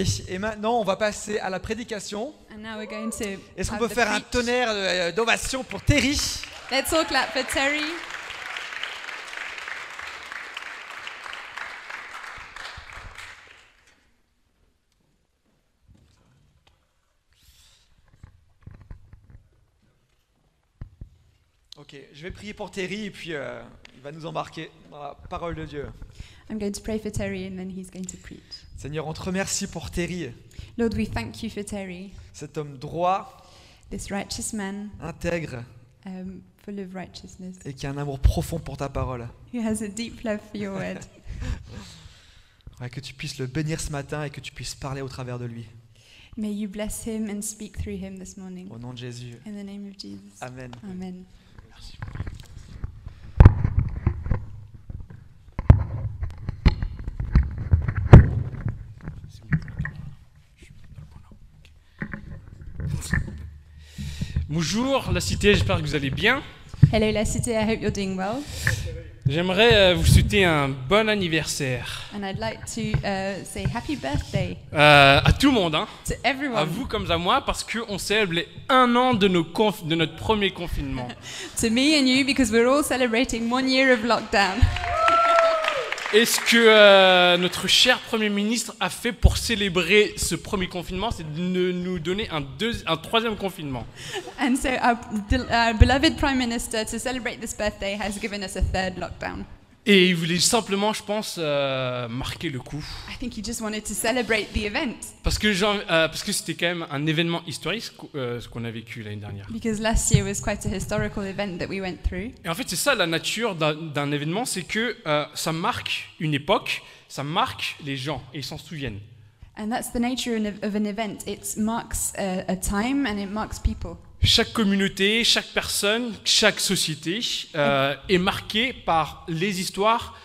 Et- maintenant, on va passer à la prédication. Est-ce qu'on peut faire un tonnerre de- d'ovation pour Terry? Let's all clap for Terry. Ok, je vais prier pour Terry et puis euh, il va nous embarquer dans la parole de Dieu. I'm going to pray for Terry and then he's going to preach. Seigneur, on te remercie pour Terry, Lord, we thank you for Terry, cet homme droit, this righteous man, intègre um, full of righteousness, et qui a un amour profond pour ta parole. who has a deep love for your word. Ouais, que tu puisses le bénir ce matin et que tu puisses parler au travers de lui. May you bless him and speak through him this morning. Au nom de Jésus. In the name of Jesus. Amen. Amen. Bonjour la cité, j'espère que vous allez bien. Hello, La Cité. I hope you're doing well. J'aimerais euh, vous souhaiter un bon anniversaire And I'd like to uh, say happy birthday Euh, à tout le monde, hein, to à everyone, vous comme à moi, parce qu'on célèbre les un an de, nos conf- de notre premier confinement. to me and you, because we're all celebrating one year of lockdown. Et ce que euh, notre cher Premier ministre a fait pour célébrer ce premier confinement, c'est de nous donner un, deuxi- un troisième confinement? And so our, del- our beloved Prime Minister, to celebrate this birthday, has given us a third lockdown. Et il voulait simplement, je pense, euh, marquer le coup. I think he just wanted to celebrate the event Parce que, euh, parce c'était quand même un événement historique, ce euh, ce qu'on a vécu l'année dernière. because last year was quite a historical event that we went through. Et en fait, c'est ça la nature d'un d'un événement, c'est que euh, ça marque une époque, ça marque les gens, et ils s'en souviennent. And that's the nature of an event. It marks a, a time and it marks people. Chaque communauté, chaque personne, chaque société euh, est marquée par les histoires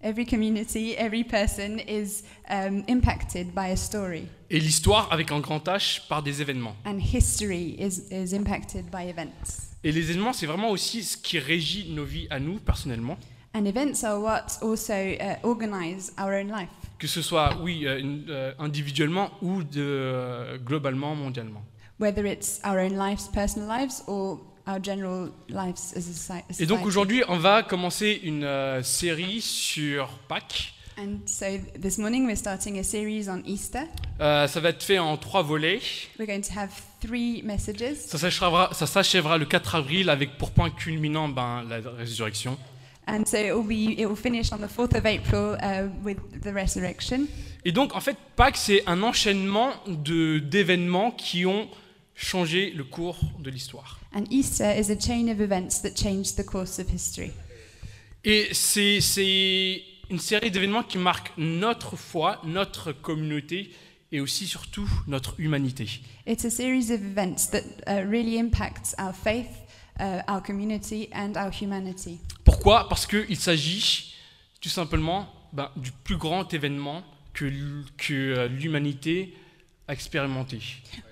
Every community, every person is um, impacted by a story, et l'histoire avec un grand H par des événements. and history is, is impacted by events. Et les événements, c'est vraiment aussi ce qui régit nos vies à nous personnellement. And events are what also uh, organize our own life, Que ce soit, oui, euh, euh, individuellement ou de, euh, globalement, mondialement. Whether it's our own lives, personal lives, or our general lives as a soci- a Et donc society. aujourd'hui, on va commencer une euh, série sur Pâques. And so this morning we're starting a series on Easter. Euh, ça va être fait en trois volets. We're going to have three messages. Ça s'achèvera, ça s'achèvera le 4 avril avec pour point culminant ben, la résurrection. And so it will be it will finish on the 4th of April uh, with the resurrection. Et donc en fait, Pâques, c'est un enchaînement de, d'événements qui ont changé le cours de l'histoire. And Easter is a chain of events that changed the course of history. Et c'est, une série d'événements qui marquent notre foi, notre communauté et aussi surtout notre humanité. It's a series of events that uh, really impacts our faith, uh, our community, and our humanity. Pourquoi? Parce qu'il s'agit tout simplement ben, du plus grand événement que, que euh, l'humanité a expérimenté.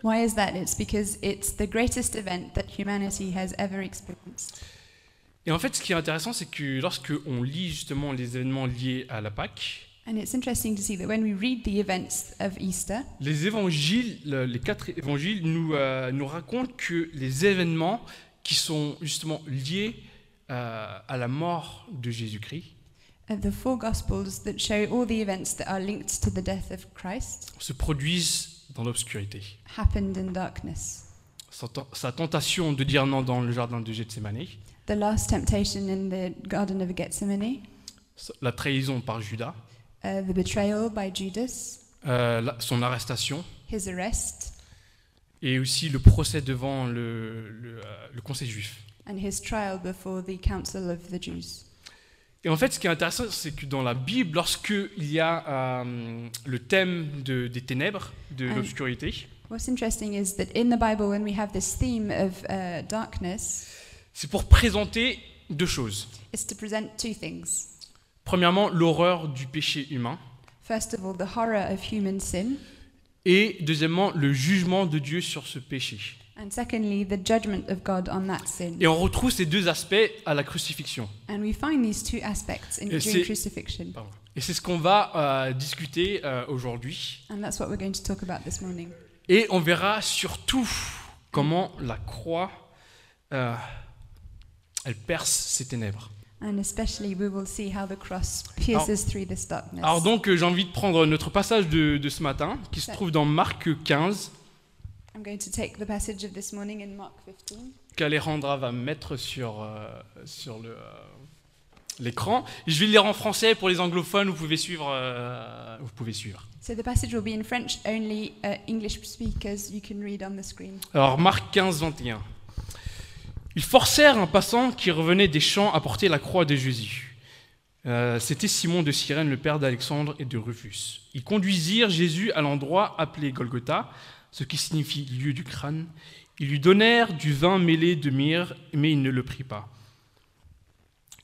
Why is that? It's because it's the greatest event that humanity has ever experienced. Et en fait, ce qui est intéressant, c'est que lorsque on lit justement les événements liés à la Pâque, And it's interesting to see that when we read the events of Easter, les évangiles, le- les quatre évangiles nous, euh, nous racontent que les événements qui sont justement liés euh, à la mort de Jésus-Christ the four Gospels that show all the events that are linked to the death of Christ se produisent dans l'obscurité. happened in darkness. Sa, ten- sa tentation de dire non dans le jardin de Gethsemane, The last temptation in the Garden of Gethsemane, la trahison par Judas, uh, the betrayal by Judas, euh, la- son arrestation, his arrest, et aussi le procès devant le, le, euh, le conseil juif. and his trial before the Council of the Jews. Et en fait, ce qui est intéressant, c'est que dans la Bible, lorsque il y a euh, le thème de- des ténèbres, de l'obscurité, uh, c'est pour présenter deux choses. it's to present two things. Premièrement, l'horreur du péché humain, First of all, the horror of human sin, et deuxièmement, le jugement de Dieu sur ce péché. And secondly, the judgment of God on that sin. Et on retrouve ces deux aspects à la crucifixion. And we find these two aspects in, Et during c'est- crucifixion. Pardon. Et c'est ce qu'on va euh, discuter euh, aujourd'hui. And that's what we're going to talk about this morning. Et on verra surtout comment la croix, euh, elle perce ces ténèbres. And especially, we will see how the cross pierces through this darkness. Alors donc, euh, j'ai envie de prendre notre passage de, de ce matin, qui se trouve dans Marc 15, I'm going to take the passage of this morning in Mark 15. qu'Alejandra va mettre sur, euh, sur le, euh, l'écran. Je vais le lire en français pour les anglophones, vous pouvez suivre. euh, vous pouvez suivre. So the passage will be in French only. Uh, English speakers, you can read on the screen. Alors Marc 15, 21. Ils forcèrent un passant qui revenait des champs à porter la croix de Jésus. Euh, C'était Simon de Cyrène, le père d'Alexandre et de Rufus. Ils conduisirent Jésus à l'endroit appelé Golgotha, ce qui signifie lieu du crâne. Ils lui donnèrent du vin mêlé de myrrhe, mais il ne le prit pas.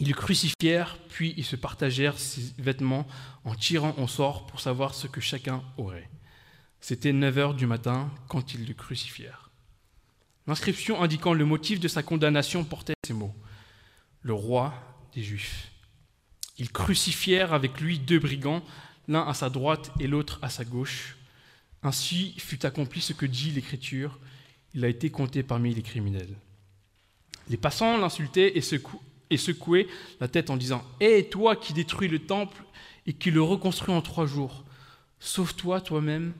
Ils le crucifièrent, puis ils se partagèrent ses vêtements en tirant au sort pour savoir ce que chacun aurait. C'était 9 heures du matin quand ils le crucifièrent. L'inscription indiquant le motif de sa condamnation portait ces mots Le roi des Juifs. Ils crucifièrent avec lui deux brigands, l'un à sa droite et l'autre à sa gauche. Ainsi fut accompli ce que dit l'Écriture il a été compté parmi les criminels. Les passants l'insultaient et, secou- et secouaient la tête en disant Hé, toi qui détruis le temple et qui le reconstruis en trois jours, sauve-toi toi-même,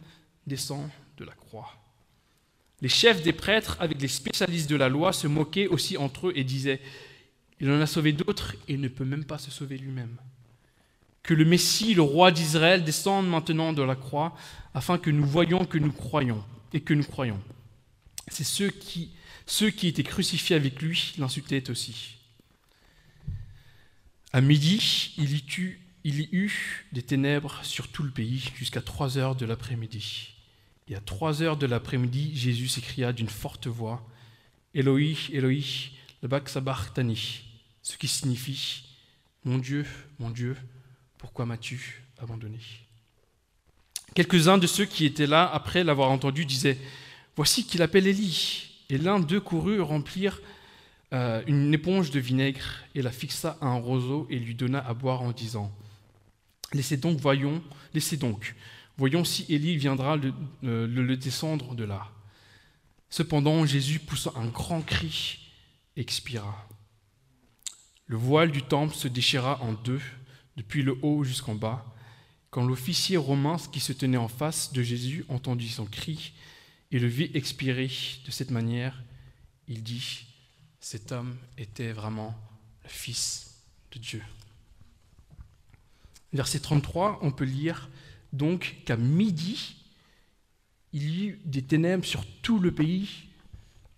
descends de la croix. Les chefs des prêtres, avec les spécialistes de la loi, se moquaient aussi entre eux et disaient Il en a sauvé d'autres et ne peut même pas se sauver lui-même. Que le Messie, le roi d'Israël, descende maintenant de la croix, afin que nous voyions que nous croyons et que nous croyons. C'est ceux qui, ceux qui étaient crucifiés avec lui l'insultaient aussi. À midi, il y, eut, des ténèbres sur tout le pays jusqu'à trois heures de l'après-midi. Et à trois heures de l'après-midi, Jésus s'écria d'une forte voix Eloi, Eloi, le sabachthani, ce qui signifie Mon Dieu, mon Dieu, pourquoi m'as-tu abandonné? Quelques-uns de ceux qui étaient là, après l'avoir entendu, disaient Voici qu'il appelle Élie. Et l'un d'eux courut remplir euh, une éponge de vinaigre et la fixa à un roseau et lui donna à boire en disant Laissez donc, voyons, laissez donc, voyons si Élie viendra le, euh, descendre de là. Cependant, Jésus poussa un grand cri expira. Le voile du temple se déchira en deux, depuis le haut jusqu'en bas. Quand l'officier romain qui se tenait en face de Jésus entendit son cri et le vit expirer de cette manière, il dit Cet homme était vraiment le Fils de Dieu. Verset 33, on peut lire donc qu'à midi, il y eut des ténèbres sur tout le pays.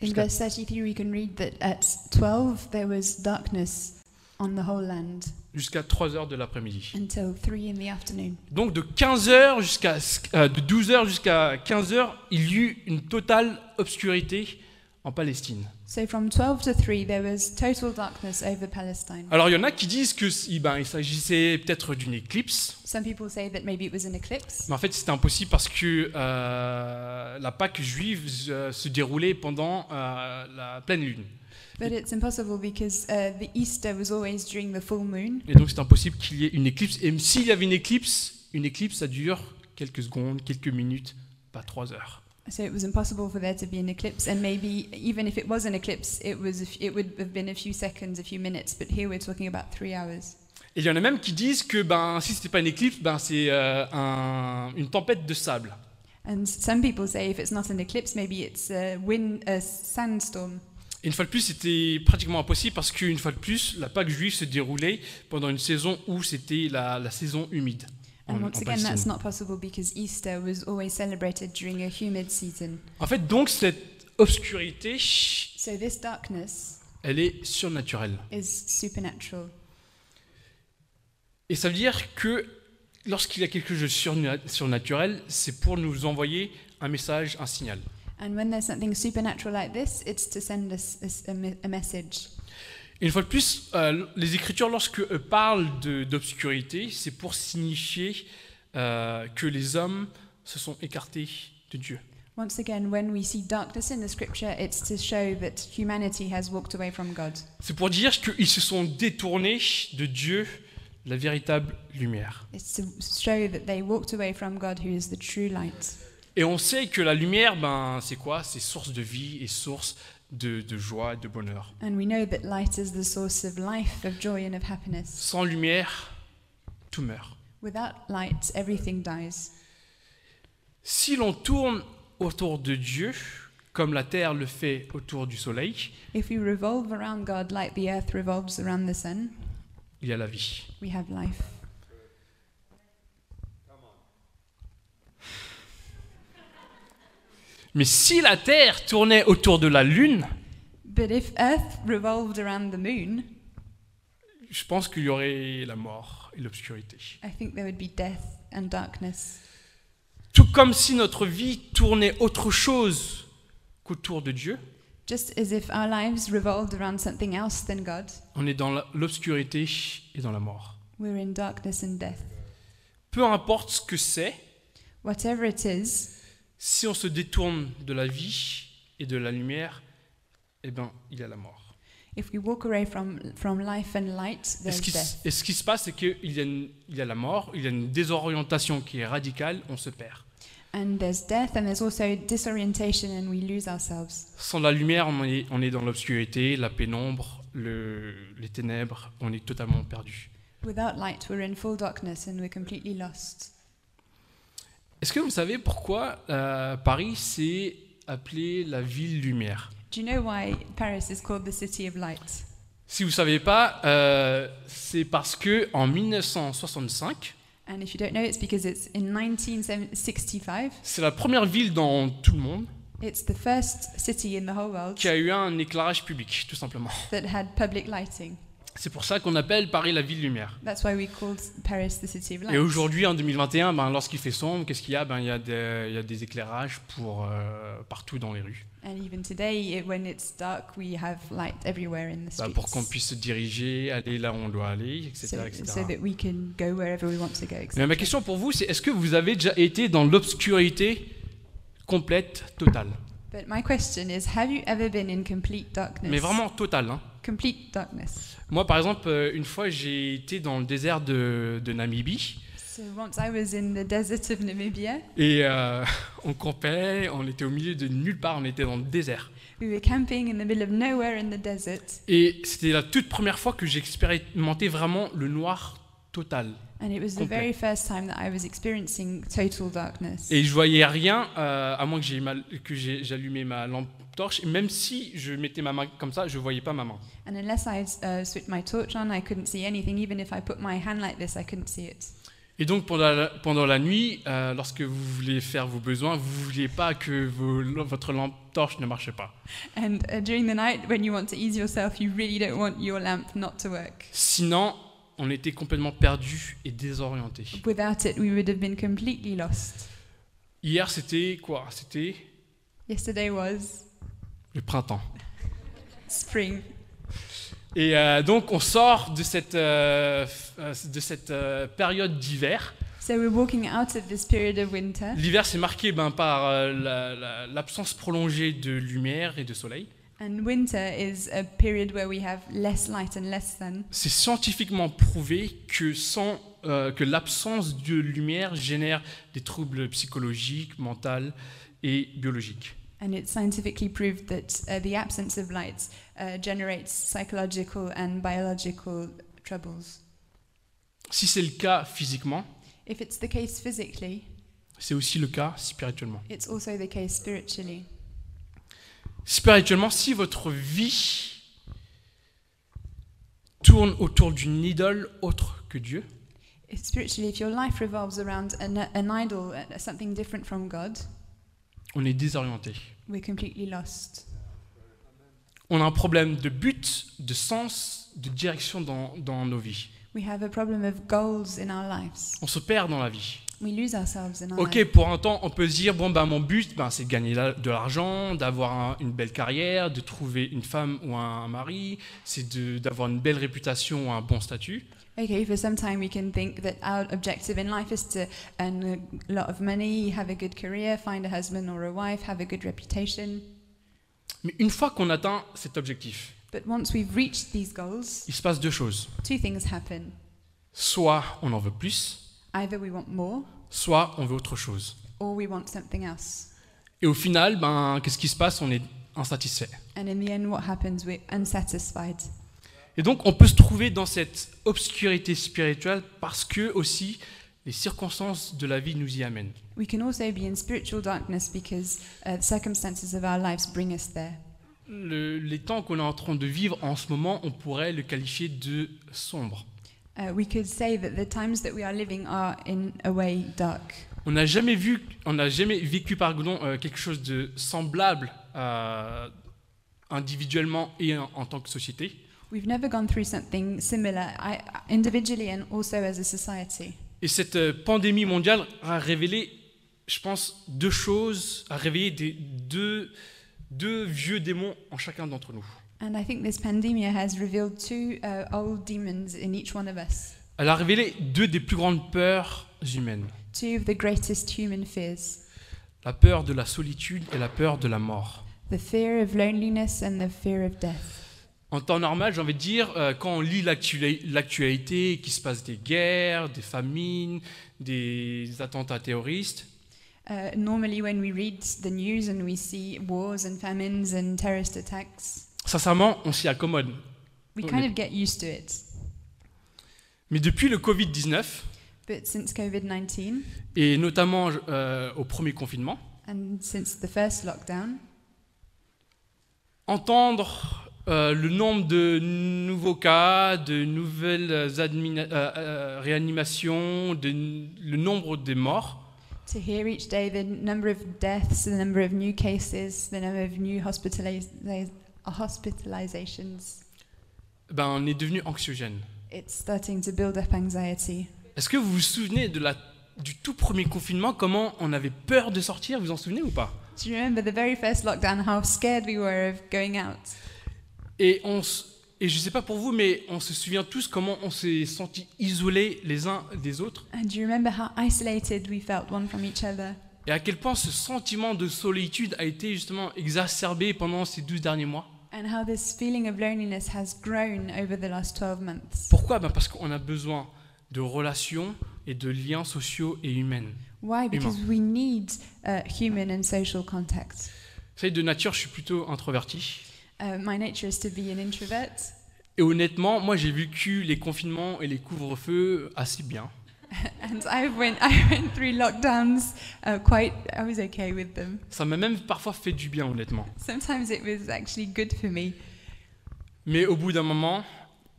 In verse 33, we can read that at 12 there was darkness on the whole land jusqu'à 3 heures de l'après-midi. until 3 in the afternoon. Donc de 15 heures jusqu'à euh, de 12 heures jusqu'à 15 heures, il y eut une totale obscurité en Palestine. So from 12 to 3, there was total darkness over Palestine. Alors il y en a qui disent que ben, il s'agissait peut-être d'une éclipse, Some people say that maybe it was an eclipse, mais en fait c'était impossible parce que euh, la Pâque juive euh, se déroulait pendant euh, la pleine lune. But it's impossible because uh, the Easter was always during the full moon. Et donc c'est impossible qu'il y ait une éclipse. Et s'il y avait une éclipse, une éclipse ça dure quelques secondes, quelques minutes, pas trois heures. So it was impossible for there to be an eclipse, and maybe even if it was an eclipse, it was a f- it would have been a few seconds, a few minutes. But here we're talking about three hours. Et il y en a même qui disent que ben, si ce n'était pas une éclipse, ben, c'est euh, un- une tempête de sable. And some people say if it's not an eclipse, maybe it's a wind, a sandstorm. Et une fois de plus, c'était pratiquement impossible parce qu'une fois de plus, la Pâque juive se déroulait pendant une saison où c'était la, la saison humide. en- And once en again, that's Palestine. not possible because Easter was always celebrated during a humid season. En fait, donc, cette obscurité, So this darkness elle est surnaturelle. is supernatural. Et ça veut dire que lorsqu'il y a quelque chose de surna- surnaturel, c'est pour nous envoyer un message, un signal. And when there's something supernatural like this, it's to send us a a, me- a message. Et une fois de plus, euh, les Écritures, lorsque eux parlent d'obscurité, c'est pour signifier euh, que les hommes se sont écartés de Dieu. Once again, when we see darkness in the scripture, it's to show that humanity has walked away from God. C'est pour dire qu'ils se sont détournés de Dieu, la véritable lumière. It's to show that they walked away from God, who is the true light. Et on sait que la lumière, ben, c'est quoi? C'est source de vie et source de, de joie, de bonheur. And we know that light is the source of life, of joy, and of happiness. Sans lumière, tout meurt. Without light, everything dies. Si l'on tourne autour de Dieu, comme la Terre le fait autour du Soleil, If we revolve around God like the earth revolves around the sun, il y a la vie. we have life. Mais si la Terre tournait autour de la Lune, But if earth revolved around the moon, je pense qu'il y aurait la mort et l'obscurité. I think there would be death and darkness. Tout comme si notre vie tournait autre chose qu'autour de Dieu, Just as if our lives revolved around something else than God, on est dans l'obscurité et dans la mort. we're in darkness and death. Peu importe ce que c'est, Whatever it is, si on se détourne de la vie et de la lumière, eh ben, il y a la mort. if we walk away from, from life and light, Et ce, qui, death. et ce qui se passe, c'est qu'il y, a une- il y a la mort, il y a une désorientation qui est radicale, on se perd. And there's death, and there's also disorientation, and we lose ourselves. Sans la lumière, on est, on est dans l'obscurité, la pénombre, le- les ténèbres, on est totalement perdu. Without light, we're in full darkness and we're completely lost. Est-ce que vous savez pourquoi euh, Paris s'est appelée la ville lumière Do you know why Paris is called the city of light? Si vous ne savez pas, euh, c'est parce que en 1965, And if you don't know, it's because it's in 1965. c'est la première ville dans tout le monde It's the first city in the whole world qui a eu un éclairage public, tout simplement. that had public lighting. C'est pour ça qu'on appelle Paris la ville lumière. That's why we called Paris the city of light. Et aujourd'hui, en 2021, ben, lorsqu'il fait sombre, qu'est-ce qu'il y a? Ben, il, y a des, il y a des éclairages pour, euh, partout dans les rues, And even today, it- when it's dark, we have light everywhere in the Ben, pour qu'on puisse se diriger, aller là où on doit aller, etc. so, etc. so that we can go wherever we want to go. Mais ma question pour vous, c'est est-ce que vous avez déjà été dans l'obscurité complète, totale? But my question is, have you ever been in complete darkness? Mais vraiment totale. Hein Complete darkness. Moi, par exemple, euh, une fois, j'ai été dans le désert de, de Namibie So once I was in the desert of Namibia, et euh, on campait, on était au milieu de nulle part, on était dans le désert. we were camping in the middle of nowhere in the desert, Et c'était la toute première fois que j'ai expérimenté vraiment le noir total. and it was the Complet. very first time that I was experiencing total darkness. Et je voyais rien, euh, à moins que j'allumais ma lampe torche. Et même si je mettais ma main comme ça, je voyais pas ma main. And unless I uh, switched my torch on, I couldn't see anything. Even if I put my hand like this, I couldn't see it. Et donc pendant la, pendant la nuit, euh, lorsque vous voulez faire vos besoins, vous vouliez pas que vos- votre lampe torche ne marche pas. And uh, during the night, when you want to ease yourself, you really don't want your lamp not to work. Sinon, on était complètement perdu et désorienté. Without it, we would have been completely lost. Hier, c'était quoi? C'était Yesterday was le printemps. spring. Et euh, donc, on sort de cette, euh, euh, de cette euh, période d'hiver. So we're walking out of this period of winter. L'hiver, c'est marqué ben, par la- la- l'absence prolongée de lumière et de soleil. And winter is a period where we have less light and less sun. C'est scientifiquement prouvé que, sans, que l'absence de lumière génère des troubles psychologiques, mentaux et biologiques. And it's scientifically proved that uh, the absence of light uh, generates psychological and biological troubles. Si c'est le cas physiquement, If it's the case physically, c'est aussi le cas spirituellement. it's also the case spiritually. Spirituellement, si votre vie tourne autour d'une idole autre que Dieu, If spiritually, if your life revolves around an, an idol, uh, something different from God, on est désorienté. We're completely lost. On a un problème de but, de sens, de direction dans, dans nos vies. We have a problem of goals in our lives. On se perd dans la vie. We lose ourselves in our Ok, pour un temps, on peut se dire, bon, ben, mon but, ben, c'est de gagner de l'argent, d'avoir un- une belle carrière, de trouver une femme ou un mari, c'est d'avoir une belle réputation ou un bon statut. Okay, for some time we can think that our objective in life is to earn a lot of money, have a good career, find a husband or a wife, have a good reputation. Mais une fois qu'on atteint cet objectif, But once we've reached these goals, il se passe deux choses. two things happen. Soit on en veut plus, Either we want more soit on veut autre chose. or we want something else. Et au final, ben, qu'est-ce qui se passe On est insatisfait. And in the end, what happens? We're unsatisfied. Et donc, on peut se trouver dans cette obscurité spirituelle parce que aussi les circonstances de la vie nous y amènent. We can also be in spiritual darkness because uh, the circumstances of our lives bring us there. Le- les temps qu'on est en train de vivre en ce moment, on pourrait le qualifier de sombre. Uh, we could say that the times that we are living are, in a way, dark. On n'a jamais vu, on n'a jamais vécu pardon, euh, quelque chose de semblable euh, individuellement et en, en tant que société. We've never gone through something similar, I, individually and also as a society. Et cette euh, pandémie mondiale a révélé, je pense, deux choses, a réveillé des, deux, deux vieux démons en chacun d'entre nous. And I think this pandemia has revealed two uh, old demons in each one of us, Elle a révélé deux des plus grandes peurs humaines. two of the greatest human fears La peur de la solitude et la peur de la mort. the fear of loneliness and the fear of death. En temps normal, j'ai envie de dire, euh, quand on lit l'actua- l'actualité, qu'il se passe des guerres, des famines, des attentats terroristes, Uh, normally, when we read the news and we see wars and famines and terrorist attacks, sincèrement, on s'y accommode. we kind les- of get used to it. Mais depuis le Covid-19, But since COVID 19 et notamment euh, au premier confinement, and since the first lockdown, entendre euh, le nombre de nouveaux cas, de nouvelles euh, euh, réanimations, de- le nombre des morts, to hear each day the number of deaths, the number of new cases, the number of new hospitaliz- hospitalizations, ben, on est devenu anxiogène. it's starting to build up anxiety. Est-ce que vous vous souvenez de la, du tout premier confinement, comment on avait peur de sortir? Vous vous en souvenez ou pas? Do you remember the very first lockdown, how scared we were of going out? Et, on, et je ne sais pas pour vous, mais on se souvient tous comment on s'est sentis isolés les uns des autres, And do you remember how isolated we felt one from each other? et à quel point ce sentiment de solitude a été justement exacerbé pendant ces 12 derniers mois? And how this feeling of loneliness has grown over the last 12 months? Pourquoi? Ben Parce qu'on a besoin de relations et de liens sociaux et humains. Why? Because we need uh, human and social contact. Vous savez, de nature, je suis plutôt introverti. Uh, my nature is to be an introvert, Et honnêtement, moi, j'ai vécu les confinements et les couvre-feux assez bien. and I went I went through lockdowns uh, quite. I was okay with them. Ça m'a même parfois fait du bien, honnêtement. Sometimes it was actually good for me, Mais au bout d'un moment,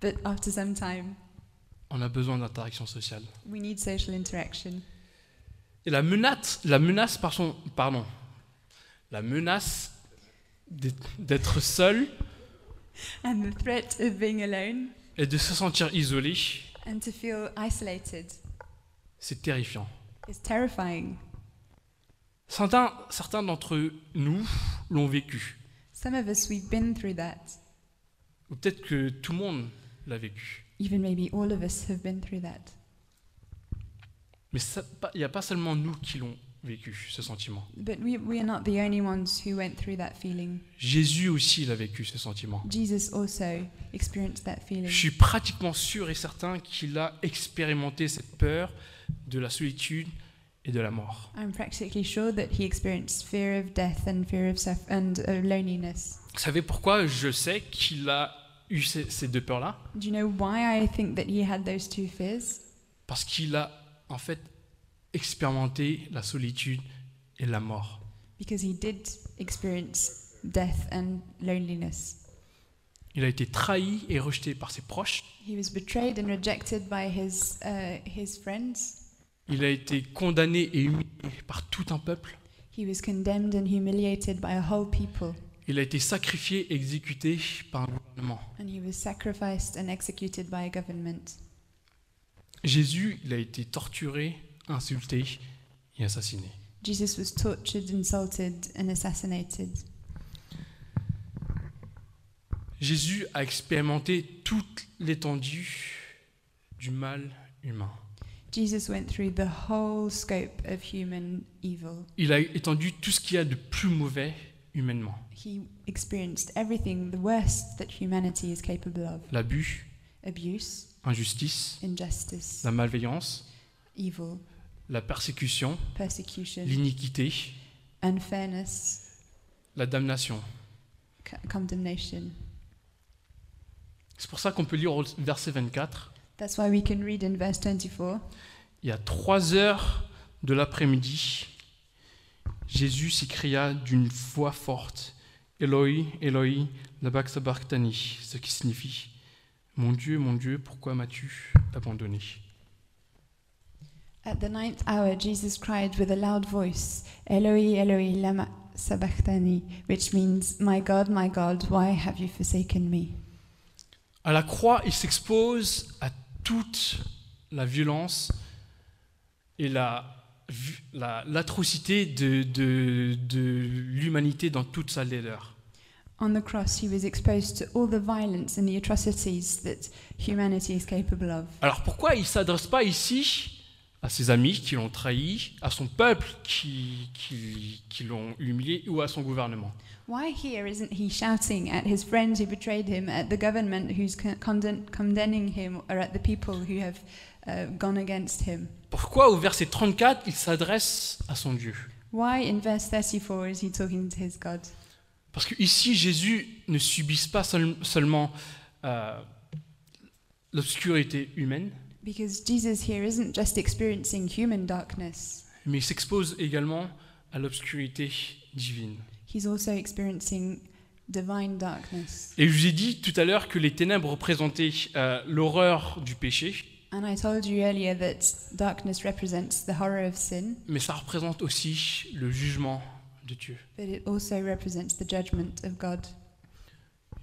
but after some time, on a besoin d'interaction sociale. we need social interaction. Et la menace, la menace, pardon, pardon, la menace d'être- seul And the threat of being alone et de se sentir isolé, and to feel isolated c'est terrifiant. is terrifying. Certains, certains d'entre nous l'ont vécu. Some of us, we've been through that. Ou peut-être que tout le monde l'a vécu. Even maybe all of us have been through that. Mais il n'y a pas seulement nous qui l'ont vécu, ce sentiment. But we, we are not the only ones who went through that feeling. Jésus aussi l'a vécu, ce sentiment. Jesus also experienced that feeling. Je suis pratiquement sûr et certain qu'il a expérimenté cette peur de la solitude et de la mort. I'm practically sure that he experienced fear of death and fear of and uh, loneliness. Vous savez pourquoi je sais qu'il a eu ces, ces deux peurs-là? Do you know why I think that he had those two fears? Parce qu'il a en fait expérimenté la solitude et la mort. Because he did experience death and loneliness. Il a été trahi et rejeté par ses proches. He was betrayed and rejected by his uh, his friends. Il a été condamné et humilié par tout un peuple. He was condemned and humiliated by a whole people, Il a été sacrifié et exécuté par un gouvernement. and he was sacrificed and executed by a government. Jésus, il a été torturé, insulté et assassiné. Jesus was tortured, insulted, and assassinated. Jésus a expérimenté toute l'étendue du mal humain. Jesus went through the whole scope of human evil. Il a étendu tout ce qu'il y a de plus mauvais humainement. He experienced everything, the worst that humanity is capable of L'abus, abuse, injustice, injustice, la malveillance, evil, la persécution, l'iniquité, la damnation. C'est pour ça qu'on peut lire au verset 24. That's why we can read in verse 24 Il y a trois heures de l'après-midi, Jésus s'écria d'une voix forte Eloi, Eloi, lama sabachthani, ce qui signifie Mon Dieu, mon Dieu, pourquoi m'as-tu abandonné? At the ninth hour, Jesus cried with a loud voice, Eloi, Eloi, lama sabachthani, which means, My God, my God, why have you forsaken me? À la croix, il s'expose à toute la violence et la- la- l'atrocité de, de- de l'humanité dans toute sa laideur. On the cross, he was exposed to all the violence and the atrocities that humanity is capable of. Alors pourquoi il ne s'adresse pas ici à ses amis qui l'ont trahi, à son peuple qui, qui, qui l'ont humilié ou à son gouvernement Why here isn't he shouting at his friends who betrayed him, at the government who's con- condemn- condemning him, or at the people who have uh, gone against him? Pourquoi au verset 34 il s'adresse à son Dieu? Why in verse 34 is he talking to his God? Parce que ici Jésus ne subisse pas seul- seulement euh, l'obscurité humaine, Because Jesus here isn't just experiencing human darkness, mais il s'expose également à l'obscurité divine. he's also experiencing divine darkness. Et je vous ai dit tout à l'heure que les ténèbres représentaient euh, l'horreur du péché, And I told you earlier that darkness represents the horror of sin, mais ça représente aussi le jugement de Dieu. but it also represents the judgment of God.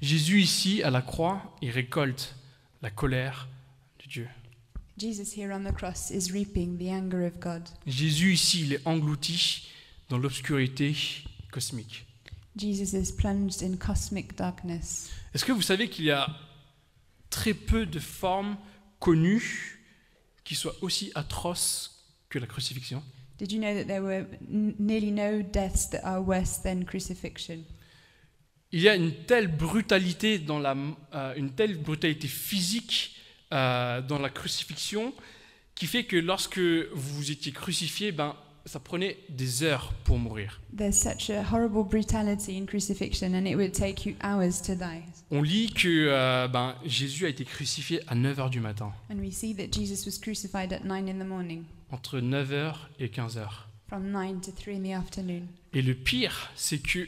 Jésus ici, à la croix, il récolte la colère de Dieu. Jésus ici, il est englouti dans l'obscurité cosmique. Jesus is plunged in cosmic darkness. Est-ce que vous savez qu'il y a très peu de formes connues qui soient aussi atroces que la crucifixion? Did you know that there were n- nearly no deaths that are worse than crucifixion? Il y a une telle brutalité dans la, euh, une telle brutalité physique euh, dans la crucifixion qui fait que lorsque vous étiez crucifié, ben, ça prenait des heures pour mourir. There's such a horrible brutality in crucifixion, and it would take you hours to die. On lit que euh, ben, Jésus a été crucifié à 9h du matin, And we see that Jesus was crucified at 9 in the morning, entre 9h et 15h. from 9 to 3 in the afternoon. Et le pire, c'est que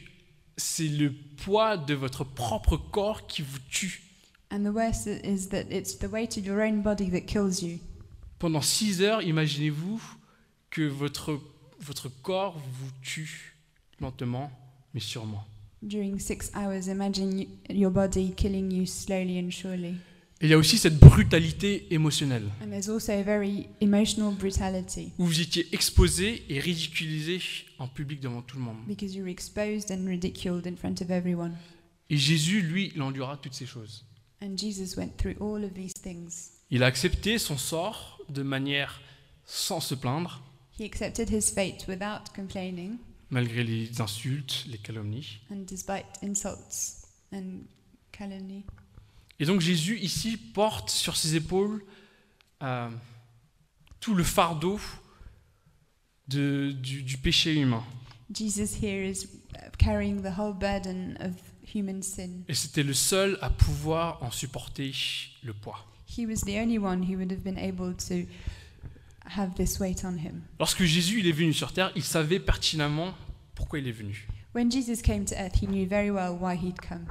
c'est le poids de votre propre corps qui vous tue. And the worst is that it's the weight of your own body that kills you. Pendant 6 heures, imaginez-vous que votre, votre corps vous tue lentement, mais sûrement. During six hours, imagine your body killing you slowly and surely. Et il y a aussi cette brutalité émotionnelle, And there's also a very emotional brutality où vous étiez exposé et ridiculisé en public devant tout le monde. because you're exposed and ridiculed in front of everyone. Et Jésus, lui, il endura toutes ces choses. And Jesus went through all of these things. Il a accepté son sort de manière sans se plaindre, He accepted his fate without complaining malgré les insultes, les calomnies. and despite insults and calumny. Et donc Jésus ici porte sur ses épaules euh, tout le fardeau de- du, du péché humain. Jesus here is carrying the whole burden of human sin. Et c'était le seul à pouvoir en supporter le poids. He was the only one who would have been able to have this weight on him. Lorsque Jésus il est venu sur terre, il savait pertinemment pourquoi il est venu. When Jesus came to earth, he knew very well why he'd come.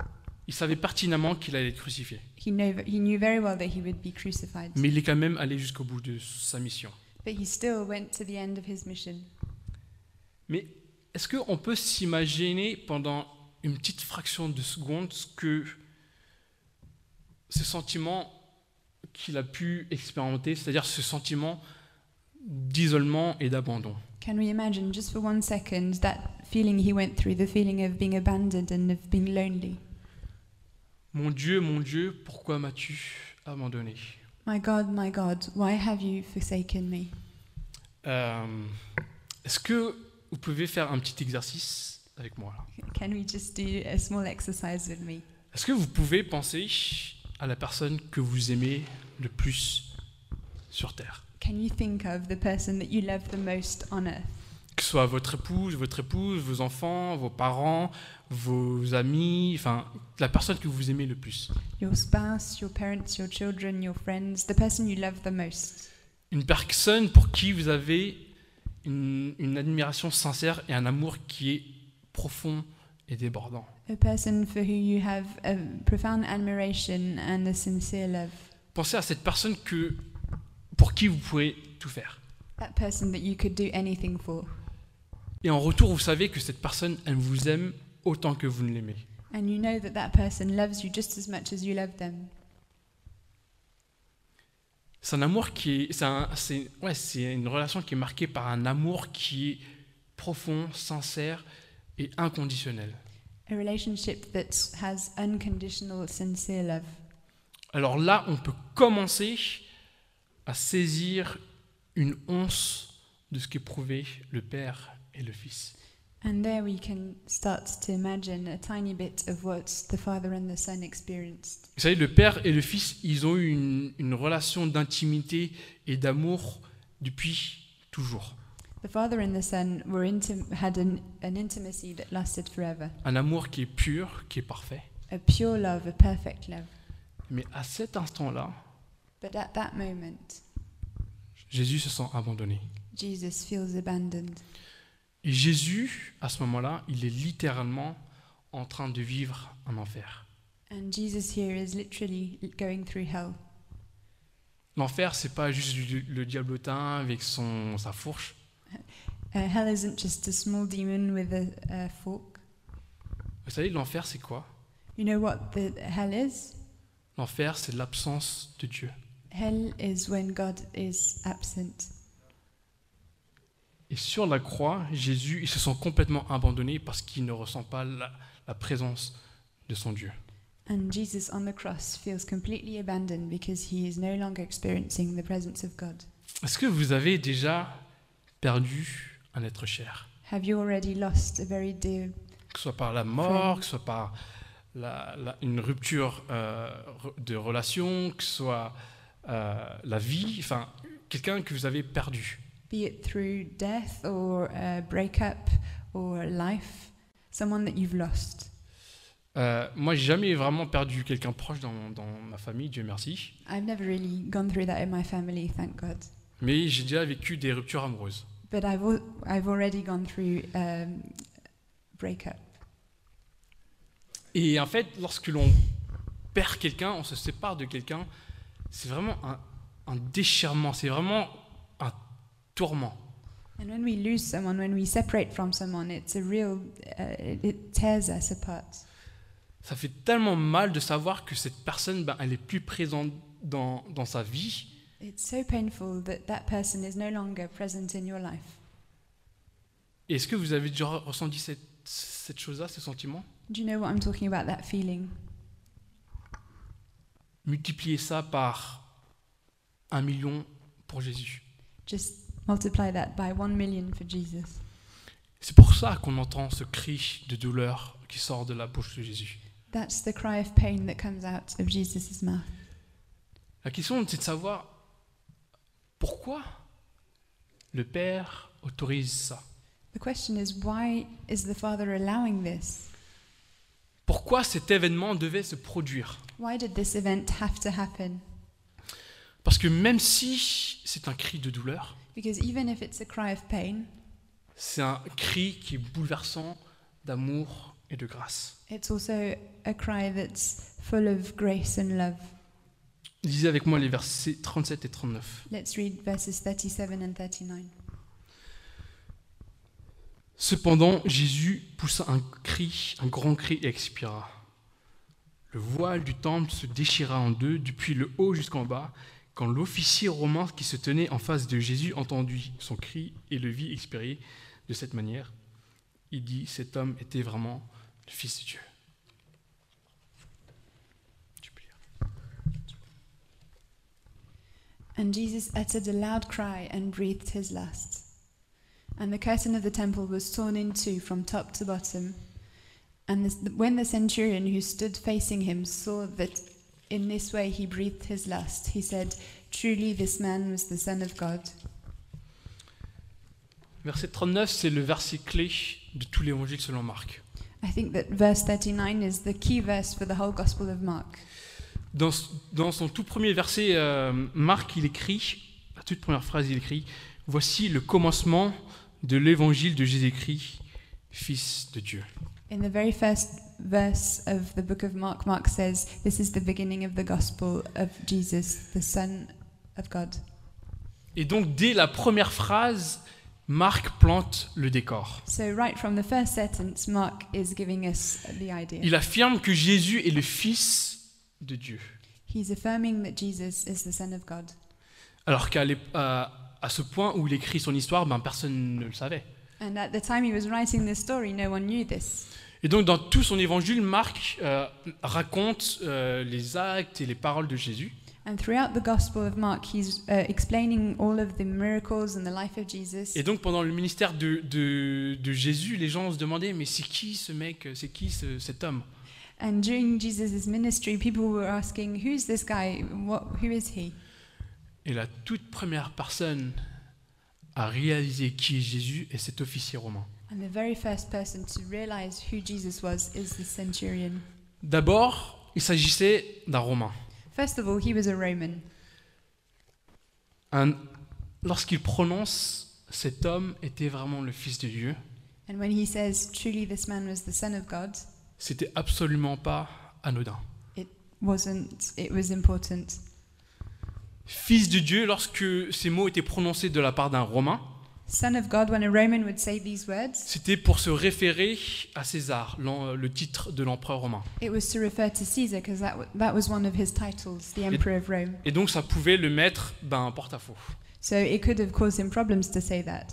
Il savait pertinemment qu'il allait être crucifié. He, know, he knew very well that he would be crucified. Mais il est quand même allé jusqu'au bout de sa mission. But he still went to the end of his mission. Mais est-ce qu'on peut s'imaginer pendant une petite fraction de seconde ce que ce sentiment qu'il a pu expérimenter, c'est-à-dire ce sentiment d'isolement et d'abandon Can we imagine, just for one second, that feeling he went through, the feeling of being abandoned and of being lonely? Mon Dieu, mon Dieu, pourquoi m'as-tu abandonné? My God, my God, why have you forsaken me? Euh, Est-ce que vous pouvez faire un petit exercice avec moi là Can we just do a small exercise with me? Est-ce que vous pouvez penser à la personne que vous aimez le plus sur Terre? Can you think of the person that you love the most on earth? Que ce soit votre épouse, votre épouse, vos enfants, vos parents, vos amis, enfin, la personne que vous aimez le plus. Your spouse, your parents, your children, your friends, the person you love the most. Une personne pour qui vous avez une, une admiration sincère et un amour qui est profond et débordant. A person for who you have a profound admiration and a sincere love. Pensez à cette personne que, pour qui vous pouvez tout faire. That person that you could do anything for. Et en retour, vous savez que cette personne, elle vous aime autant que vous ne l'aimez. And you know that that person loves you just as much as you love them. C'est un amour qui est, c'est un- c'est- ouais, c'est une relation qui est marquée par un amour qui est profond, sincère et inconditionnel. A relationship that has unconditional, sincere love. Alors là, on peut commencer à saisir une once de ce qu'éprouvaient le Père et le Fils. And there we can start to imagine a tiny bit of what the Father and the Son experienced. Vous savez, le Père et le Fils, ils ont eu une, une relation d'intimité et d'amour depuis toujours. The Father and the Son were intim- had an, an intimacy that lasted forever, Un amour qui est pur, qui est parfait. a pure love, a perfect love. Mais à cet instant-là, But at that moment, Jésus se sent abandonné. Jesus feels abandoned. Et Jésus, à ce moment-là, il est littéralement en train de vivre un enfer. And Jesus here is literally going through hell. L'enfer, c'est pas juste le, le diablotin avec son, sa fourche. Uh, hell isn't just a small demon with a, a fork. Vous savez, l'enfer, c'est quoi? You know what the hell is? L'enfer, c'est l'absence de Dieu. Hell is when God is absent. Et sur la croix, Jésus, il se sent complètement abandonné parce qu'il ne ressent pas la, la présence de son Dieu. And Jesus on the cross feels completely abandoned because he is no longer experiencing the presence of God. Est-ce que vous avez déjà perdu un être cher Have you already lost a very dear, Que ce soit par la mort, que ce soit par la- la- une rupture euh, de relation, que ce soit euh, la vie, enfin, quelqu'un que vous avez perdu be it through death or a breakup or life, someone that you've lost? Euh, Moi, j'ai jamais vraiment perdu quelqu'un proche dans, dans ma famille, Dieu merci. I've never really gone through that in my family, thank God. Mais j'ai déjà vécu des ruptures amoureuses. But I've, al- I've already gone through um, breakup. Et en fait, lorsque l'on perd quelqu'un, on se sépare de quelqu'un, c'est vraiment un, un déchirement, c'est vraiment un tourment. And when we lose someone, when we separate from someone, it's a real, uh, it- it tears us apart. Ça fait tellement mal de savoir que cette personne, ben, elle est plus présente dans, dans sa vie. It's so painful that that person is no longer present in your life. Est-ce que vous avez déjà ressenti cette, cette chose-là, ce sentiment? Do you know what I'm talking about, that feeling? Multipliez ça par un million pour Jésus. Just multiply that by one million for Jesus. C'est pour ça qu'on entend ce cri de douleur qui sort de la bouche de Jésus. That's the cry of pain that comes out of Jesus' mouth. La question, c'est de savoir pourquoi le Père autorise ça? The question is why is the Father allowing this? Pourquoi cet événement devait se produire? Why did this event have to happen? Parce que même si c'est un cri de douleur, Because even if it's a cry of pain, c'est un cri qui est bouleversant d'amour et de grâce. it's also a cry that's full of grace and love. Lisez avec moi les versets 37 et 39. Let's read verses 37 and 39. Cependant, Jésus poussa un cri, un grand cri et expira. Le voile du temple se déchira en deux, depuis le haut jusqu'en bas. Quand l'officier romain qui se tenait en face de Jésus entendit son cri et le vit expirer de cette manière, il dit Cet homme était vraiment le Fils de Dieu. And Jesus uttered a loud cry and breathed his last. And the curtain of the temple was torn in two from top to bottom. And when the centurion who stood facing him saw that in this way he breathed his last, he said, Truly this man was the Son of God. Verset 39, c'est le verset clé de tout l'évangile selon Marc. I think that verse 39 is the key verse for the whole Gospel of Mark. Dans, dans son tout premier verset, euh, Marc, il écrit, la toute première phrase, il écrit Voici le commencement de l'évangile de Jésus-Christ, Fils de Dieu. In the very first verse of the book of Mark, Mark says, This is the beginning of the Gospel of Jesus, the Son of God. Et donc, dès la première phrase, Marc plante le décor. So, right from the first sentence, Mark is giving us the idea. Il affirme que Jésus est le Fils de Dieu. He's affirming that Jesus is the Son of God. Alors qu'à à ce point où il écrit son histoire, ben, personne ne le savait. And at the time he was writing this story, no one knew this. Et donc, dans tout son évangile, Marc euh, raconte euh, les actes et les paroles de Jésus. And throughout the Gospel of Mark, he's uh, explaining all of the miracles and the life of Jesus. Et donc, pendant le ministère de, de- de Jésus, les gens se demandaient Mais c'est qui ce mec C'est qui ce- cet homme? And during Jesus' ministry, people were asking, Who's this guy? What, who is he? Et la toute première personne à réaliser qui est Jésus est cet officier romain. And the very first person to realize who Jesus was is the centurion. D'abord, il s'agissait d'un Romain. First of all, he was a Roman. Un- Lorsqu'il prononce cet homme était vraiment le Fils de Dieu, And when he says, Truly this man was the Son of God, c'était absolument pas anodin. wasn't it was important. Fils de Dieu, lorsque ces mots étaient prononcés de la part d'un Romain, Son of God, when a Roman would say these words, c'était pour se référer à César, l'en- le titre de l'empereur romain. it was to refer to Caesar because that, w- that was one of his titles, the Emperor of Rome. Et donc ça pouvait le mettre ben, porte-à-faux. So it could have caused him problems to say that.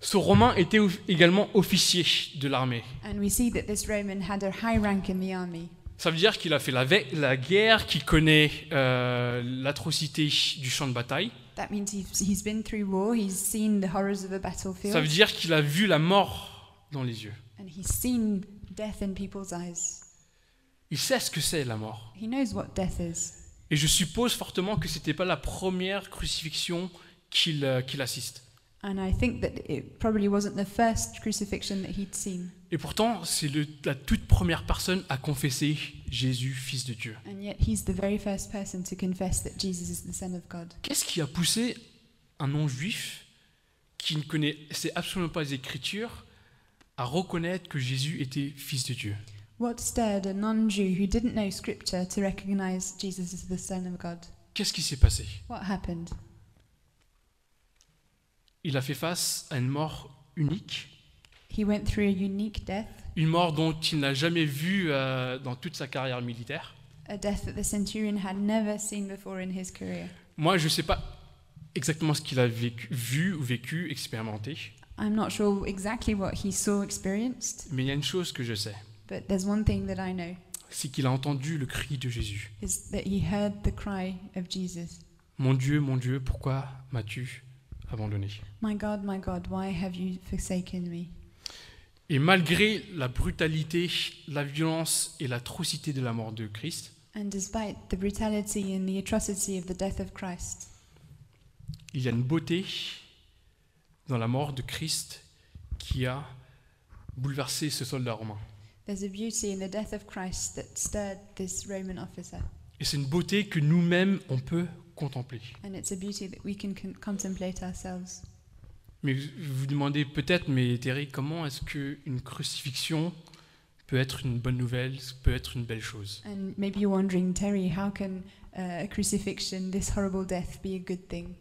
Ce Romain était également officier de l'armée. And we see that this Roman had a high rank in the army. Ça veut dire qu'il a fait la, guerre, qu'il connaît euh, l'atrocité du champ de bataille. That means he's, he's been through war, he's seen the horrors of a Ça battlefield, veut dire qu'il a vu la mort dans les yeux. and he's seen death in people's eyes. Il sait ce que c'est la mort. He knows what death is. Et je suppose fortement que c'était pas la première crucifixion qu'il euh, qu'il assiste. And I think that it probably wasn't the first crucifixion that he'd seen. Et pourtant, c'est la toute première personne à confesser Jésus, Fils de Dieu. And yet he's the very first person to confess that Jesus is the Son of God. Qu'est-ce qui a poussé un non-juif qui ne connaissait absolument pas les Écritures à reconnaître que Jésus était Fils de Dieu? What stirred a non Jew who didn't know Scripture to recognize Jesus as the Son of God? Qu'est-ce qui s'est passé? What happened? Il a fait face à une mort unique, He went through a unique death, une mort dont il n'a jamais vu euh, dans toute sa carrière militaire. a death that the centurion had never seen before in his career. Moi, je ne sais pas exactement ce qu'il a vécu, vu ou vécu, expérimenté, I'm not sure exactly what he saw, experienced, mais il y a une chose que je sais, but there's one thing that I know c'est qu'il a entendu le cri de Jésus. is that he heard the cry of Jesus. Mon Dieu, mon Dieu, pourquoi m'as-tu abandonné My God, my God, why have you forsaken me? Et malgré la brutalité, la violence et l'atrocité de la mort de Christ, And despite the brutality and the atrocity of the death of Christ, il y a une beauté dans la mort de Christ qui a bouleversé ce soldat romain. there's a beauty in the death of Christ that stirred this Roman officer. Et c'est une beauté que nous-mêmes, on peut contempler. And it's a beauty that we can con- contemplate ourselves. Mais vous vous demandez peut-être, mais Terry, comment est-ce qu'une crucifixion peut être une bonne nouvelle, peut être une belle chose? And maybe you're wondering, Terry, how can uh, a crucifixion, this horrible death, be a good thing?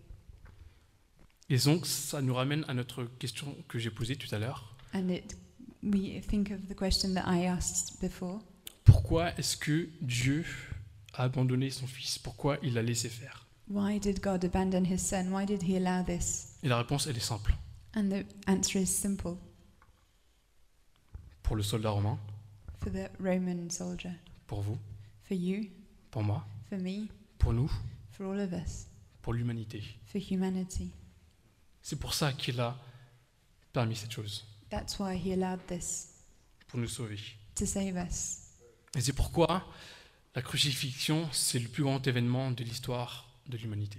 Et donc, ça nous ramène à notre question que j'ai posée tout à l'heure. And it, we think of the question that I asked before. Pourquoi est-ce que Dieu a abandonné son Fils? Pourquoi il l'a laissé faire? Why did God abandon his son? Why did he allow this? Et la réponse, elle est simple. And the answer is simple Pour le soldat romain, for the Roman soldier, pour vous, for you, pour moi, for me, pour nous, for for all of us, pour l'humanité. for humanity. C'est pour ça qu'il a permis cette chose, That's why he allowed this pour nous sauver. to save us. Et c'est pourquoi la crucifixion, c'est le plus grand événement de l'histoire de l'humanité.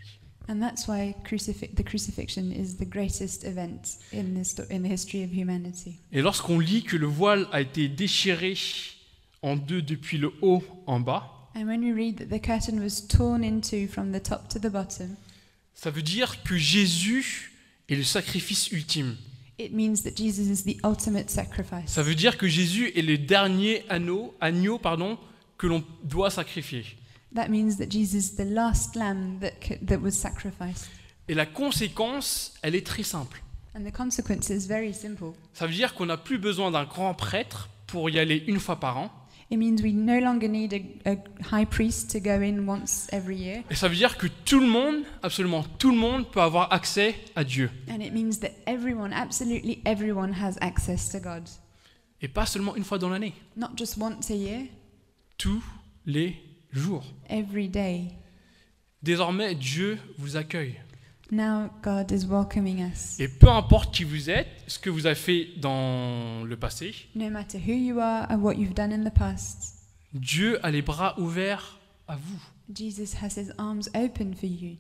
And that's why crucif- the crucifixion is the greatest event in the, in the history of humanity. Et lorsqu'on lit que le voile a été déchiré en deux depuis le haut en bas, And when we read that the curtain was torn in two from the top to the bottom, ça veut dire que Jésus est le sacrifice ultime. it means that Jesus is the ultimate sacrifice. Ça veut dire que Jésus est le dernier anneau, agneau pardon, que l'on doit sacrifier. That means that Jesus is the last lamb that, was sacrificed. Et la conséquence, elle est très simple. And the consequence is very simple. Ça veut dire qu'on n'a plus besoin d'un grand prêtre pour y aller une fois par an. It means we no longer need a, a high priest to go in once every year. Et ça veut dire que tout le monde, absolument tout le monde, peut avoir accès à Dieu. And it means that everyone, absolutely everyone, has access to God. Et pas seulement une fois dans l'année, Not just once a year, tous les every day. Désormais, Dieu vous accueille. Now God is welcoming us. Et peu importe qui vous êtes, ce que vous avez fait dans le passé, No matter who you are or what you've done in the past, Dieu a les bras ouverts à vous. Jesus has his arms open for you.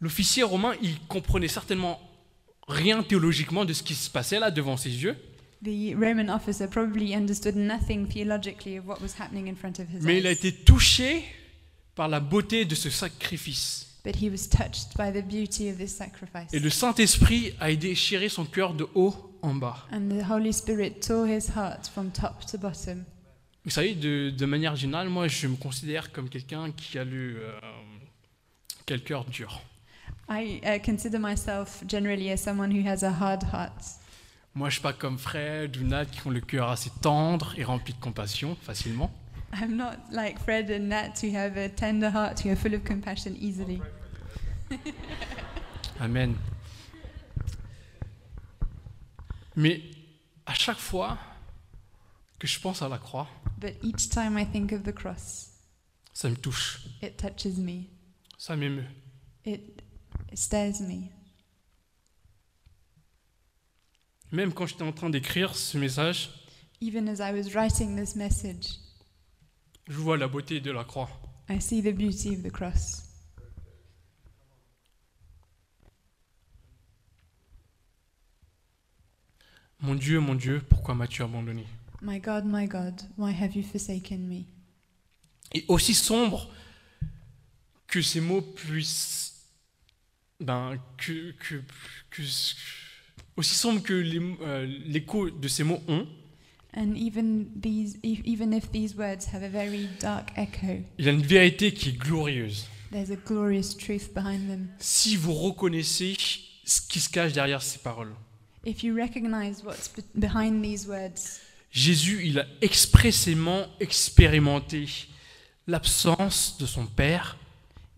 L'officier romain, il comprenait certainement rien théologiquement de ce qui se passait là devant ses yeux, The Roman officer probably understood nothing theologically of what was happening in front of his mais il a eyes. été touché par la beauté de ce sacrifice. But he was touched by the beauty of this sacrifice. Et le Saint-Esprit a déchiré son cœur de haut en bas. And the Holy Spirit tore his heart from top to bottom. Vous savez, de, de manière générale, moi, je me considère comme quelqu'un qui a le, euh, qui a le cœur dur. I uh, consider myself generally as someone who has a hard heart. Moi, je suis pas comme Fred ou Nat qui ont le cœur assez tendre et rempli de compassion facilement. I'm not like Fred and Nat who have a tender heart, who are full of compassion easily. Amen. Mais à chaque fois que je pense à la croix, But each time I think of the cross, ça me touche, it touches me. ça m'émeut. It stirs me. Même quand j'étais en train d'écrire ce message, Even as I was writing this message, je vois la beauté de la croix. I see the beauty of the cross. Mon Dieu, mon Dieu, pourquoi m'as-tu abandonné? My God, my God, why have you forsaken me? Et aussi sombre que ces mots puissent. Ben, que, que, que- aussi sombre que euh, l'écho de ces mots ont, And even these, e- even if these words have a very dark echo, il y a une vérité qui est glorieuse. there's a glorious truth behind them. Si vous reconnaissez ce qui se cache derrière ces paroles, If you recognize what's be- behind these words, Jésus, il a expressément expérimenté l'absence de son Père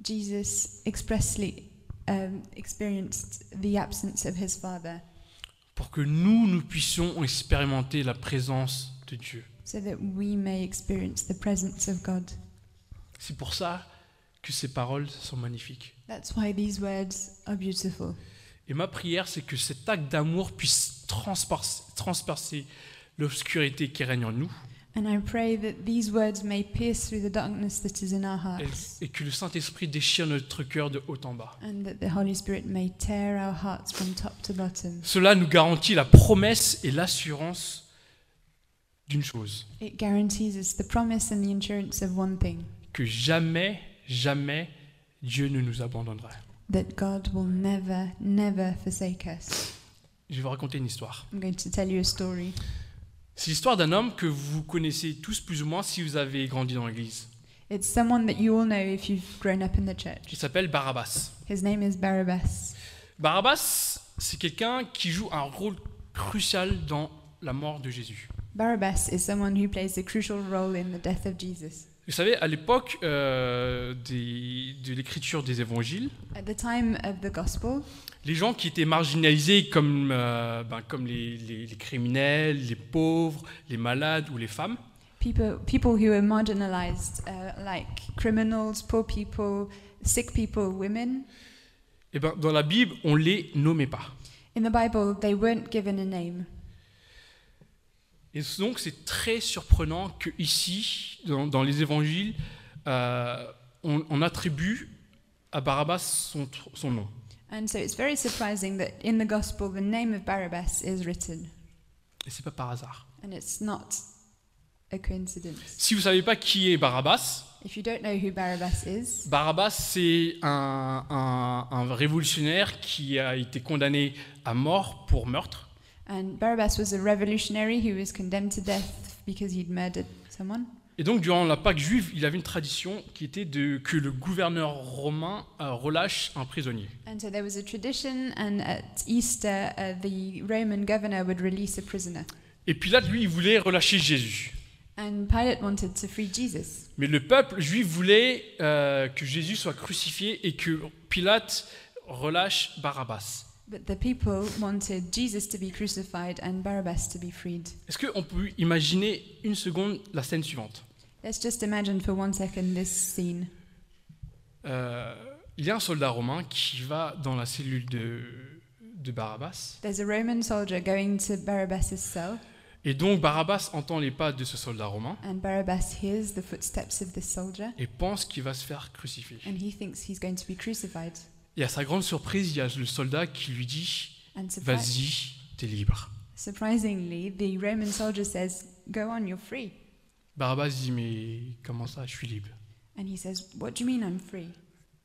Jesus expressly um, experienced the absence of his Father pour que nous, nous puissions expérimenter la présence de Dieu. so that we may experience the presence of God. C'est pour ça que ces paroles sont magnifiques. That's why these words are beautiful. Et ma prière, c'est que cet acte d'amour puisse transpercer, transpercer l'obscurité qui règne en nous And I pray that these words may pierce through the darkness that is in our et, hearts, et que le Saint-Esprit déchire notre cœur de haut en bas. and that the Holy Spirit may tear our hearts from top to bottom. Cela nous garantit la promesse et l'assurance d'une chose, It guarantees us the promise and the assurance of one thing que jamais, jamais Dieu ne nous abandonnera. that God will never, never forsake us. Je vais vous raconter une histoire. I'm going to tell you a story. C'est l'histoire d'un homme que vous connaissez tous plus ou moins si vous avez grandi dans l'église. It's someone that you all know if you've grown up in the church. Il s'appelle Barabbas. His name is Barabbas. Barabbas, c'est quelqu'un qui joue un rôle crucial dans la mort de Jésus. Barabbas is someone who plays a crucial role in the death of Jesus. Vous savez, à l'époque euh, de l'écriture des évangiles, At the time of the gospel, les gens qui étaient marginalisés comme, euh, ben, comme les, les- les criminels, les pauvres, les malades ou les femmes, People, people who were marginalized, uh, like criminals, poor people, sick people, women. Eh ben, dans la Bible, on les nommait pas. In the Bible, they weren't given a name. Et donc, c'est très surprenant que ici, dans, dans les évangiles, euh, on, on attribue à Barabbas son, son nom. And so it's very surprising that in the Gospel, the name of Barabbas is written. Et c'est pas par hasard. And it's not a coincidence. Si vous savez pas qui est Barabbas, If you don't know who Barabbas is, Barabbas, c'est un, un- un révolutionnaire qui a été condamné à mort pour meurtre. and Barabbas was a revolutionary who was condemned to death because he'd murdered someone. Et donc, durant la Pâque juive, il avait une tradition qui était de, que le gouverneur romain euh, relâche un prisonnier. And so there was a tradition, and at Easter, uh, the Roman governor would release a prisoner. Et Pilate, lui, il voulait relâcher Jésus. And Pilate wanted to free Jesus. Mais le peuple juif voulait euh, que Jésus soit crucifié et que Pilate relâche Barabbas. But the people wanted Jesus to be crucified and Barabbas to be freed. Est-ce qu'on peut imaginer une seconde la scène suivante? Let's just imagine for one second this scene. Euh, Il y a un soldat romain qui va dans la cellule de, de Barabbas. There's a Roman soldier going to Barabbas's cell, Et donc Barabbas entend les pas de ce soldat romain and Barabbas hears the footsteps of this soldier, et pense qu'il va se faire crucifier. and he thinks he's going to be crucified. Et à sa grande surprise, il y a le soldat qui lui dit Vas-y, t'es libre. surprisingly, the Roman soldier says, Go on, you're free. Barabbas dit Mais comment ça, je suis libre? And he says, What do you mean I'm free?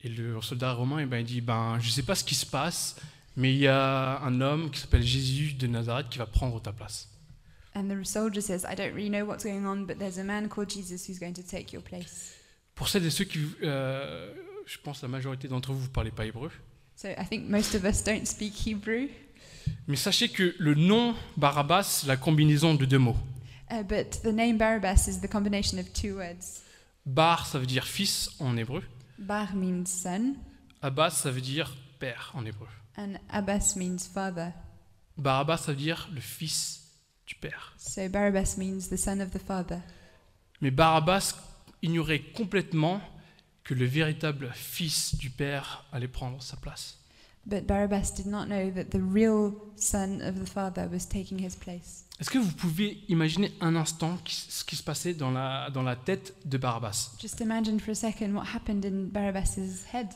Et le soldat romain eh ben, il dit Ben, je sais pas ce qui se passe, mais il y a un homme qui s'appelle Jésus de Nazareth qui va prendre ta place. And the soldier says, I don't really know what's going on, but there's a man called Jesus who's going to take your place. Pour celles et ceux qui, euh, je pense la majorité d'entre vous, vous parlez pas hébreu, So I think most of us don't speak Hebrew, mais sachez que le nom Barabbas, la combinaison de deux mots. uh, but the name Barabbas is the combination of two words. Bar, ça veut dire fils en hébreu. Bar means son, Abbas, ça veut dire père en hébreu. and Abbas means father. Barabbas, ça veut dire le fils du père. So Barabbas means the son of the father. Mais Barabbas ignorait complètement que le véritable fils du père allait prendre sa place. But Barabbas did not know that the real son of the father was taking his place. Est-ce que vous pouvez imaginer un instant ce qui se passait dans la, dans la tête de Barabbas? Just imagine for a second what happened in Barabbas's head.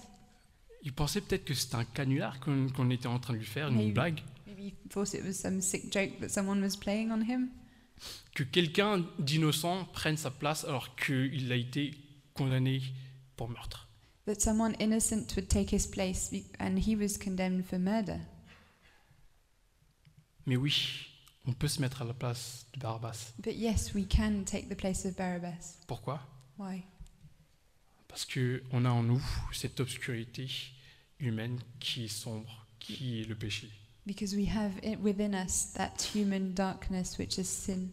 Il pensait peut-être que c'était un canular qu'on qu'on était en train de lui faire, une Maybe. blague. Maybe he thought it was some sick joke that someone was playing on him. Que quelqu'un d'innocent prenne sa place alors qu'il a été condamné pour meurtre. That someone innocent would take his place and he was condemned for murder. Mais oui, on peut se mettre à la place de Barabbas. But yes, we can take the place of Barabbas. Pourquoi? Why? Parce qu'on a en nous cette obscurité humaine qui est sombre, qui est le péché. Because we have it within us that human darkness which is sin.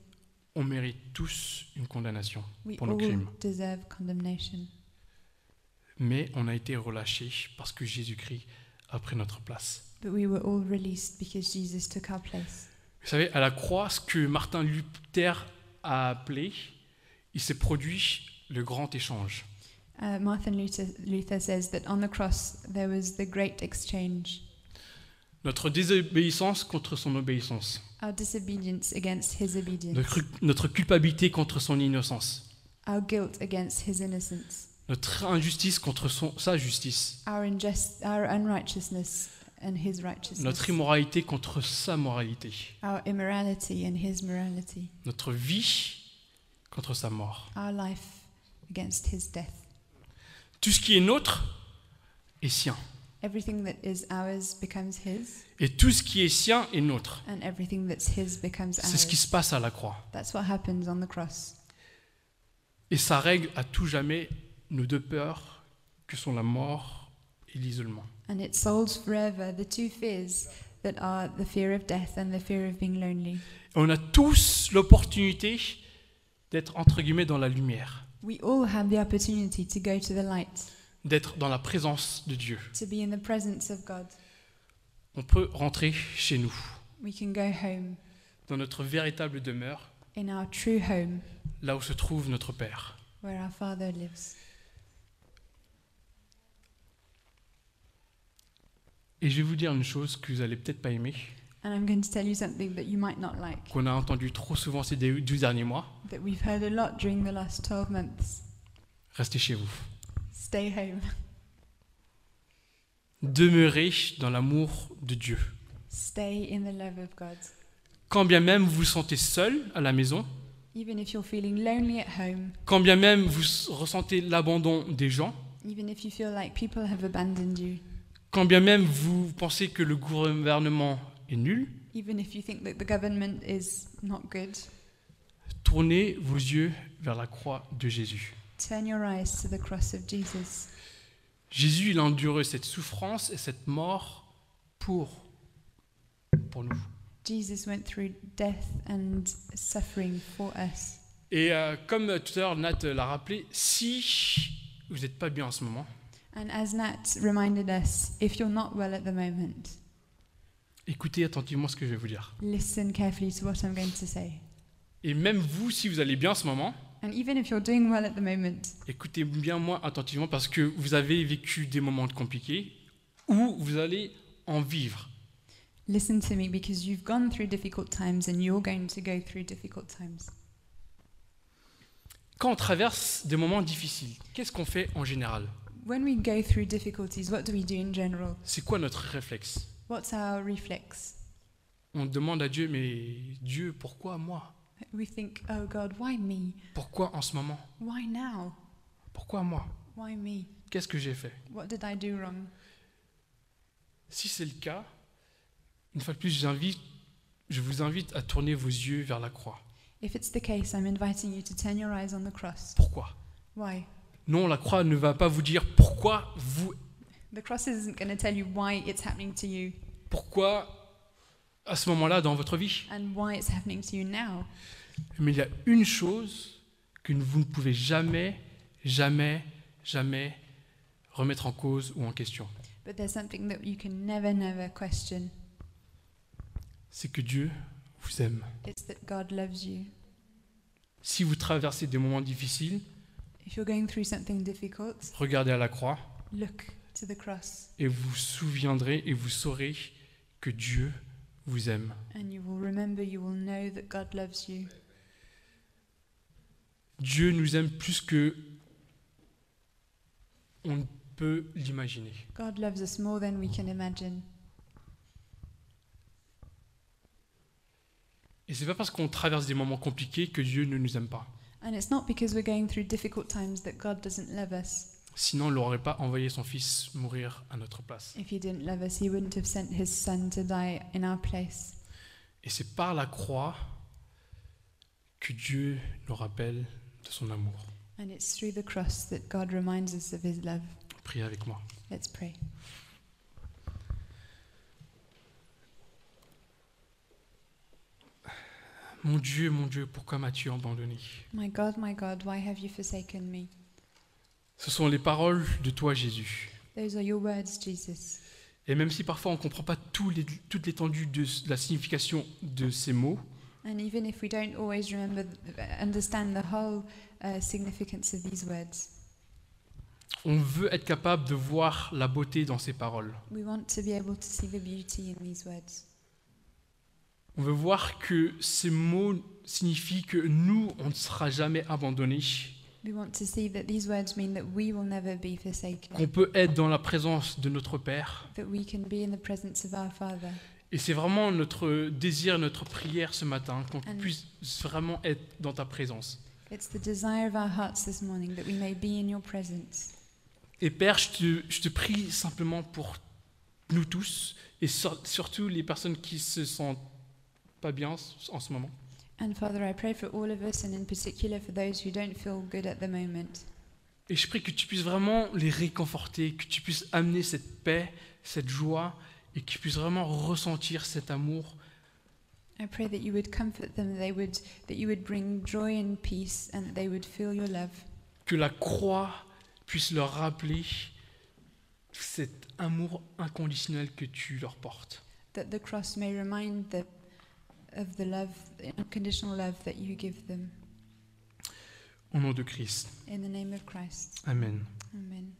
On mérite tous une condamnation, We Pour nos crimes. deserve condemnation. Mais on a été relâchés parce que Jésus-Christ a pris notre place. But we were all released because Jesus took our place. Vous savez, à la croix, ce que Martin Luther a appelé, il s'est produit le grand échange. Uh, Martin Luther, Luther says that on the cross there was the great exchange. Notre désobéissance contre son obéissance. Our disobedience against his obedience. Notre, notre culpabilité contre son innocence. Our guilt against his innocence. Notre injustice contre son, sa justice. Our, injust, our unrighteousness and his righteousness. Notre immoralité contre sa moralité. our immorality and his morality. Notre vie contre sa mort. Our life against his death. Tout ce qui est nôtre est sien. Everything that is ours becomes his, Et tout ce qui est sien est nôtre. and everything that's his becomes C'est ce qui se ours. passe à la croix. That's what happens on the cross. Et ça règle à tout jamais nos deux peurs que sont la mort et l'isolement. And it solves forever the two fears that are the fear of death and the fear of being lonely. On a tous l'opportunité d'être entre guillemets dans la lumière, We all have the opportunity to go to the light, d'être dans la présence de Dieu. to be in the presence of God. On peut rentrer chez nous, We can go home dans notre véritable demeure, in our true home là où se trouve notre Père. where our Father lives. Et je vais vous dire une chose que vous allez peut-être pas aimer, And I'm going to tell you something that you might not like, qu'on a entendu trop souvent ces deux douze derniers mois. that we've heard a lot during the last 12 months. Restez chez vous. Stay home. Demeurez dans l'amour de Dieu. Stay in the love of God. Quand bien même vous vous sentez seul à la maison, Even if you're feeling lonely at home, quand bien même vous ressentez l'abandon des gens, even if you feel like people have abandoned you, quand bien même vous pensez que le gouvernement est nul, even if you think that the government is not good, tournez vos yeux vers la croix de Jésus. turn your eyes to the cross of Jesus. Jésus, il a enduré cette souffrance et cette mort pour, pour nous. Jesus went through death and suffering for us. Et euh, comme tout à l'heure Nat l'a rappelé, si vous n'êtes pas bien en ce moment, And as Nat reminded us, if you're not well at the moment, écoutez attentivement ce que je vais vous dire. listen carefully to what I'm going to say. Et même vous, si vous allez bien en ce moment, And even if you're doing well at the moment, écoutez bien moi attentivement parce que vous avez vécu des moments compliqués ou vous allez en vivre. listen to me because you've gone through difficult times and you're going to go through difficult times. Quand on traverse des moments difficiles, qu'est-ce qu'on fait en général? When we go through difficulties, what do we do in general? C'est quoi notre réflexe? What's our reflex? On demande à Dieu, mais Dieu, pourquoi moi? We think, oh God, why me? Pourquoi en ce moment? Why now? Pourquoi moi? Why me? Qu'est-ce que j'ai fait? What did I do wrong? Si c'est le cas, une fois de plus, j'invite, je vous invite à tourner vos yeux vers la croix. If it's the case, I'm inviting you to turn your eyes on the cross. Pourquoi? Why? Non, la croix ne va pas vous dire pourquoi vous, The cross isn't going to tell you why it's happening to you pourquoi à ce moment-là dans votre vie. and why it's happening to you now. Mais il y a une chose que vous ne pouvez jamais, jamais, jamais remettre en cause ou en question. But there's something that you can never, never question. C'est que Dieu vous aime. It's that God loves you. Si vous traversez des moments difficiles, If you're going through something difficult, regardez à la croix look to the cross et vous vous souviendrez et vous saurez que Dieu vous aime. and you will remember, you will know that God loves you. Dieu nous aime plus que on ne peut l'imaginer. God loves us more than we can imagine. Et c'est pas parce qu'on traverse des moments compliqués que Dieu ne nous aime pas. And it's not because we're going through difficult times that God doesn't love us. Sinon, il n'aurait pas envoyé son Fils mourir à notre place. If He didn't love us, He wouldn't have sent His Son to die in our place. Et c'est par la croix que Dieu nous rappelle de son amour. And it's through the cross that God reminds us of His love. Priez avec moi. Let's pray. Mon Dieu, mon Dieu, pourquoi m'as-tu abandonné? My God, my God, why have you forsaken me? Ce sont les paroles de toi, Jésus. Those are your words, Jesus. Et même si parfois on ne comprend pas tout les- toute l'étendue de la signification de ces mots, And even if we don't always remember, understand the whole uh, significance of these words, on veut être capable de voir la beauté dans ces paroles. we want to be able to see the beauty in these words. On veut voir que ces mots signifient que nous, on ne sera jamais abandonnés, We want to see that these words mean that we will never be forsaken, qu'on peut être dans la présence de notre Père. that we can be in the presence of our Father. Et c'est vraiment notre désir, notre prière ce matin, qu'on puisse vraiment être dans ta présence. It's the desire of our hearts this morning that we may be in your presence. Et Père, je te, je te prie simplement pour nous tous, et sur- surtout les personnes qui se sentent pas bien en ce moment. And Father, I pray for all of us, and in particular for those who don't feel good at the moment. Et je prie que tu puisses vraiment les réconforter, que tu puisses amener cette paix, cette joie, et qu'ils puissent vraiment ressentir cet amour I pray that you would comfort them, they would, that you would bring joy and peace, and that they would feel your love. que la croix puisse leur rappeler cet amour inconditionnel que tu leur portes. That the cross may remind them of the love, the unconditional love that you give them. Au nom de Christ. In the name of Christ. Amen. Amen.